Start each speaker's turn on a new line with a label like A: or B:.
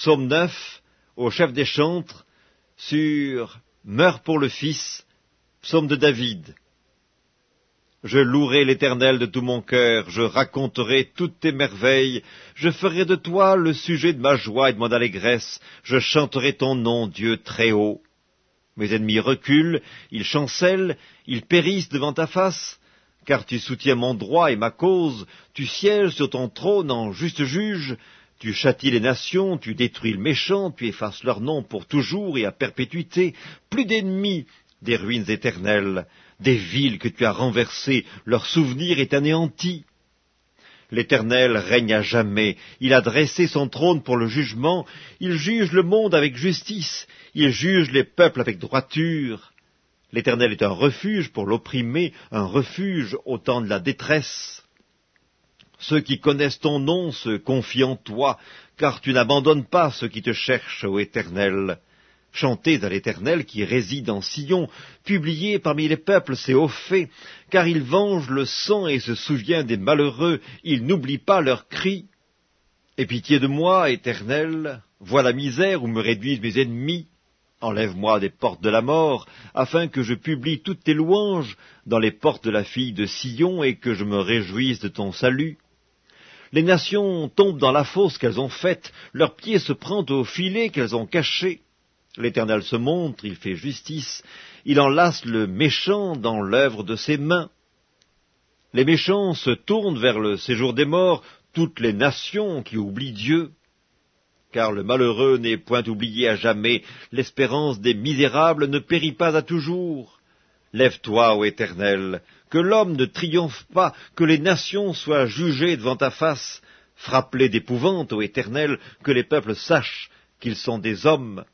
A: Psaume 9, au chef des chantres, sur Meurs pour le Fils, psaume de David. Je louerai l'Éternel de tout mon cœur, je raconterai toutes tes merveilles, je ferai de toi le sujet de ma joie et de mon allégresse, je chanterai ton nom, Dieu très haut. Mes ennemis reculent, ils chancellent, ils périssent devant ta face, car tu soutiens mon droit et ma cause, tu sièges sur ton trône en juste juge, tu châties les nations, tu détruis le méchant, tu effaces leur nom pour toujours et à perpétuité, plus d'ennemis, des ruines éternelles, des villes que tu as renversées, leur souvenir est anéanti. L'Éternel règne à jamais, il a dressé son trône pour le jugement, il juge le monde avec justice, il juge les peuples avec droiture. L'Éternel est un refuge pour l'opprimé, un refuge au temps de la détresse. Ceux qui connaissent ton nom se confient en toi, car tu n'abandonnes pas ceux qui te cherchent, ô Éternel. Chantez à l'Éternel qui réside en Sion, publiez parmi les peuples ses hauts faits, car il venge le sang et se souvient des malheureux, il n'oublie pas leurs cris. Aie pitié de moi, Éternel, vois la misère où me réduisent mes ennemis, enlève-moi des portes de la mort, afin que je publie toutes tes louanges dans les portes de la fille de Sion et que je me réjouisse de ton salut. Les nations tombent dans la fosse qu'elles ont faite, leurs pieds se prennent au filet qu'elles ont caché. L'Éternel se montre, il fait justice, il enlace le méchant dans l'œuvre de ses mains. Les méchants se tournent vers le séjour des morts, toutes les nations qui oublient Dieu. Car le malheureux n'est point oublié à jamais, l'espérance des misérables ne périt pas à toujours. Lève-toi, ô Éternel, que l'homme ne triomphe pas, que les nations soient jugées devant ta face. Frappe-les d'épouvante, ô Éternel, que les peuples sachent qu'ils sont des hommes.